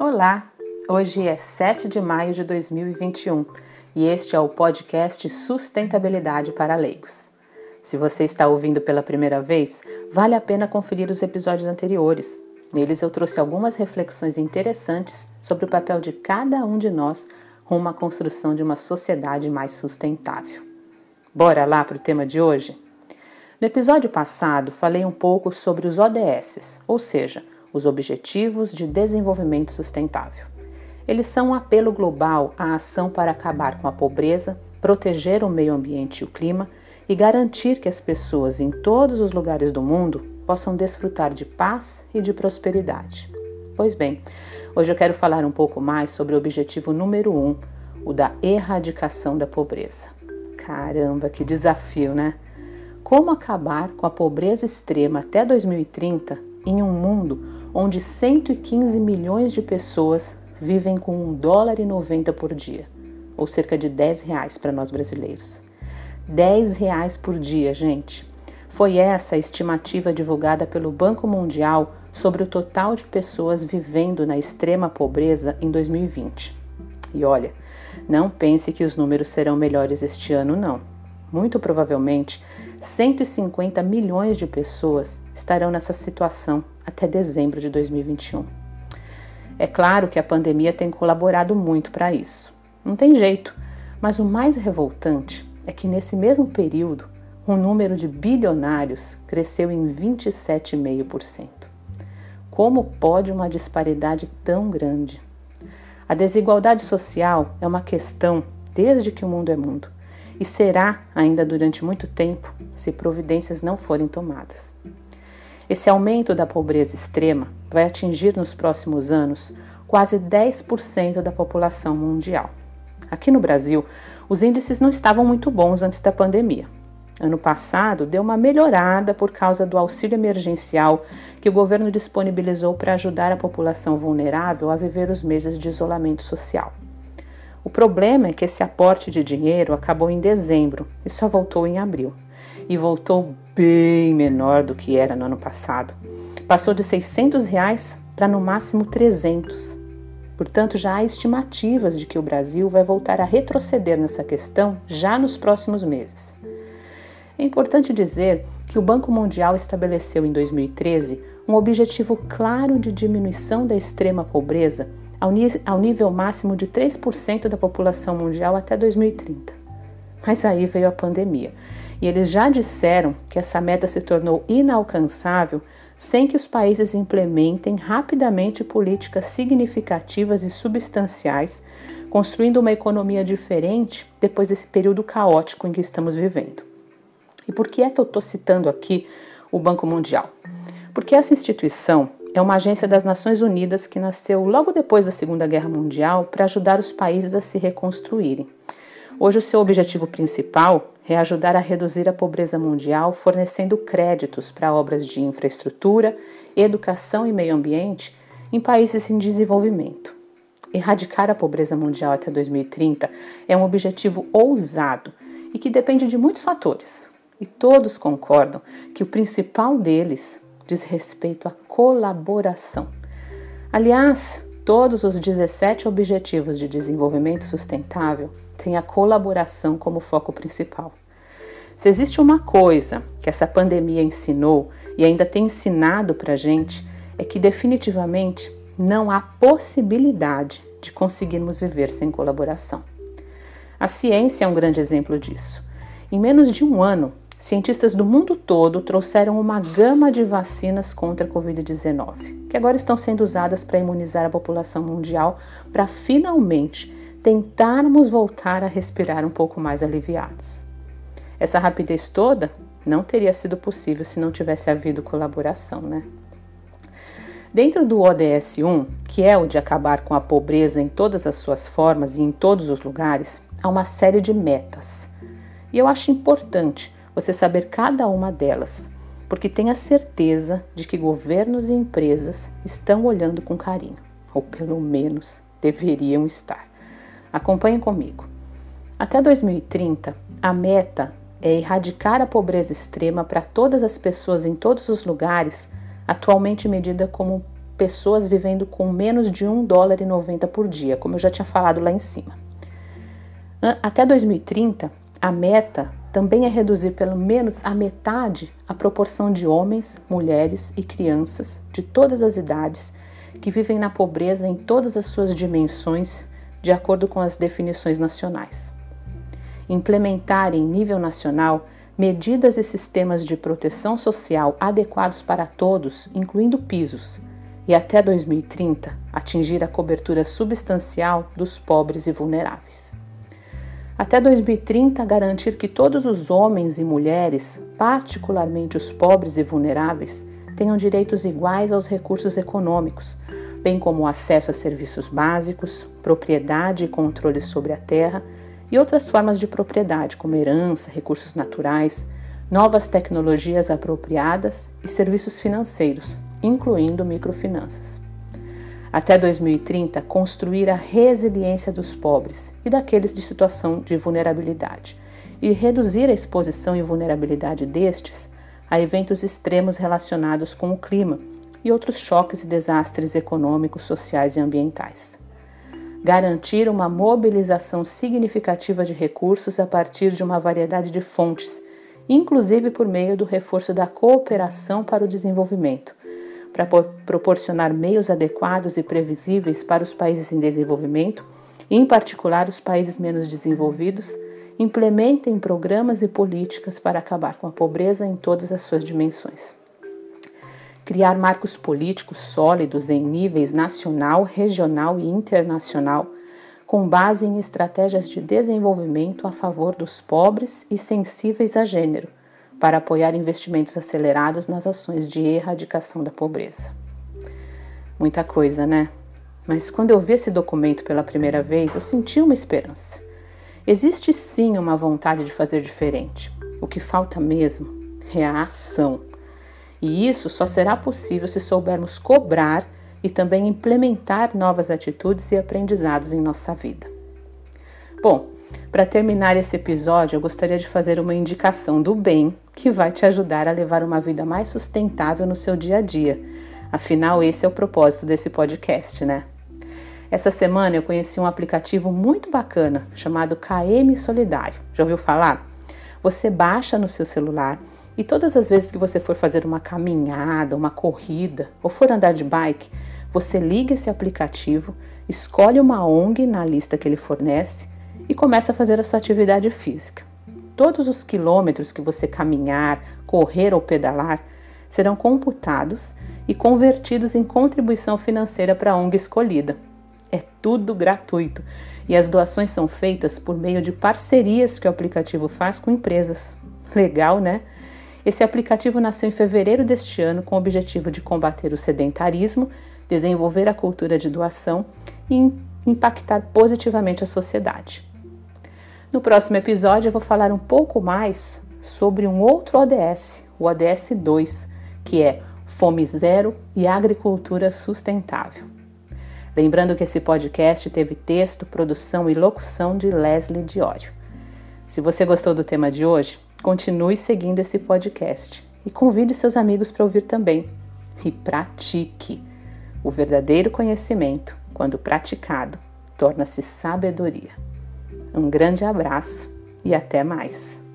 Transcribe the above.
Olá! Hoje é 7 de maio de 2021 e este é o podcast Sustentabilidade para Leigos. Se você está ouvindo pela primeira vez, vale a pena conferir os episódios anteriores. Neles eu trouxe algumas reflexões interessantes sobre o papel de cada um de nós rumo à construção de uma sociedade mais sustentável. Bora lá para o tema de hoje? No episódio passado, falei um pouco sobre os ODS, ou seja, os Objetivos de Desenvolvimento Sustentável. Eles são um apelo global à ação para acabar com a pobreza, proteger o meio ambiente e o clima e garantir que as pessoas em todos os lugares do mundo possam desfrutar de paz e de prosperidade. Pois bem, hoje eu quero falar um pouco mais sobre o objetivo número um, o da erradicação da pobreza. Caramba, que desafio, né? Como acabar com a pobreza extrema até 2030 em um mundo onde 115 milhões de pessoas vivem com um dólar e 90 por dia, ou cerca de 10 reais para nós brasileiros. 10 reais por dia, gente. Foi essa a estimativa divulgada pelo Banco Mundial sobre o total de pessoas vivendo na extrema pobreza em 2020. E olha, não pense que os números serão melhores este ano, não. Muito provavelmente, 150 milhões de pessoas estarão nessa situação até dezembro de 2021. É claro que a pandemia tem colaborado muito para isso. Não tem jeito, mas o mais revoltante é que nesse mesmo período o número de bilionários cresceu em 27,5%. Como pode uma disparidade tão grande? A desigualdade social é uma questão desde que o mundo é mundo e será ainda durante muito tempo se providências não forem tomadas. Esse aumento da pobreza extrema vai atingir nos próximos anos quase 10% da população mundial. Aqui no Brasil, os índices não estavam muito bons antes da pandemia. Ano passado, deu uma melhorada por causa do auxílio emergencial que o governo disponibilizou para ajudar a população vulnerável a viver os meses de isolamento social. O problema é que esse aporte de dinheiro acabou em dezembro e só voltou em abril. E voltou bem menor do que era no ano passado. Passou de 600 reais para no máximo 300. Portanto, já há estimativas de que o Brasil vai voltar a retroceder nessa questão já nos próximos meses. É importante dizer que o Banco Mundial estabeleceu em 2013 um objetivo claro de diminuição da extrema pobreza ao, nível máximo de 3% da população mundial até 2030. Mas aí veio a pandemia e eles já disseram que essa meta se tornou inalcançável sem que os países implementem rapidamente políticas significativas e substanciais, construindo uma economia diferente depois desse período caótico em que estamos vivendo. E por que é que eu estou citando aqui o Banco Mundial? Porque essa instituição é uma agência das Nações Unidas que nasceu logo depois da Segunda Guerra Mundial para ajudar os países a se reconstruírem. Hoje, o seu objetivo principal é ajudar a reduzir a pobreza mundial, fornecendo créditos para obras de infraestrutura, educação e meio ambiente em países em desenvolvimento. Erradicar a pobreza mundial até 2030 é um objetivo ousado e que depende de muitos fatores. E todos concordam que o principal deles diz respeito à colaboração. Aliás, todos os 17 Objetivos de Desenvolvimento Sustentável têm a colaboração como foco principal. Se existe uma coisa que essa pandemia ensinou e ainda tem ensinado para a gente, é que definitivamente não há possibilidade de conseguirmos viver sem colaboração. A ciência é um grande exemplo disso. Em menos de um ano, cientistas do mundo todo trouxeram uma gama de vacinas contra a Covid-19, que agora estão sendo usadas para imunizar a população mundial, para finalmente tentarmos voltar a respirar um pouco mais aliviados. Essa rapidez toda não teria sido possível se não tivesse havido colaboração, né? Dentro do ODS 1, que é o de acabar com a pobreza em todas as suas formas e em todos os lugares, há uma série de metas. E eu acho importante você saber cada uma delas, porque tenha certeza de que governos e empresas estão olhando com carinho, ou pelo menos deveriam estar. Acompanhe comigo. Até 2030, a meta é erradicar a pobreza extrema para todas as pessoas em todos os lugares, atualmente medida como pessoas vivendo com menos de 1 dólar e 90 por dia, como eu já tinha falado lá em cima. Até 2030, a meta também é reduzir pelo menos a metade a proporção de homens, mulheres e crianças de todas as idades que vivem na pobreza em todas as suas dimensões, de acordo com as definições nacionais. Implementar em nível nacional medidas e sistemas de proteção social adequados para todos, incluindo pisos, e até 2030 atingir a cobertura substancial dos pobres e vulneráveis. Até 2030, garantir que todos os homens e mulheres, particularmente os pobres e vulneráveis, tenham direitos iguais aos recursos econômicos, bem como acesso a serviços básicos, propriedade e controle sobre a terra e outras formas de propriedade, como herança, recursos naturais, novas tecnologias apropriadas e serviços financeiros, incluindo microfinanças. Até 2030, construir a resiliência dos pobres e daqueles de situação de vulnerabilidade e reduzir a exposição e vulnerabilidade destes a eventos extremos relacionados com o clima e outros choques e desastres econômicos, sociais e ambientais. Garantir uma mobilização significativa de recursos a partir de uma variedade de fontes, inclusive por meio do reforço da cooperação para o desenvolvimento, para proporcionar meios adequados e previsíveis para os países em desenvolvimento, em particular os países menos desenvolvidos, implementem programas e políticas para acabar com a pobreza em todas as suas dimensões. Criar marcos políticos sólidos em níveis nacional, regional e internacional, com base em estratégias de desenvolvimento a favor dos pobres e sensíveis a gênero, para apoiar investimentos acelerados nas ações de erradicação da pobreza. Muita coisa, né? Mas quando eu vi esse documento pela primeira vez, eu senti uma esperança. Existe sim uma vontade de fazer diferente. O que falta mesmo é a ação. E isso só será possível se soubermos cobrar e também implementar novas atitudes e aprendizados em nossa vida. Bom, para terminar esse episódio, eu gostaria de fazer uma indicação do bem que vai te ajudar a levar uma vida mais sustentável no seu dia a dia. Afinal, esse é o propósito desse podcast, né? Essa semana eu conheci um aplicativo muito bacana chamado KM Solidário. Já ouviu falar? Você baixa no seu celular e todas as vezes que você for fazer uma caminhada, uma corrida ou for andar de bike, você liga esse aplicativo, escolhe uma ONG na lista que ele fornece e começa a fazer a sua atividade física. Todos os quilômetros que você caminhar, correr ou pedalar serão computados e convertidos em contribuição financeira para a ONG escolhida. É tudo gratuito e as doações são feitas por meio de parcerias que o aplicativo faz com empresas. Legal, né? Esse aplicativo nasceu em fevereiro deste ano com o objetivo de combater o sedentarismo, desenvolver a cultura de doação e impactar positivamente a sociedade. No próximo episódio eu vou falar um pouco mais sobre um outro ODS, o ODS 2, que é Fome Zero e Agricultura Sustentável. Lembrando que esse podcast teve texto, produção e locução de Leslie Diório. Se você gostou do tema de hoje, continue seguindo esse podcast e convide seus amigos para ouvir também. E pratique. O verdadeiro conhecimento, quando praticado, torna-se sabedoria. Um grande abraço e até mais!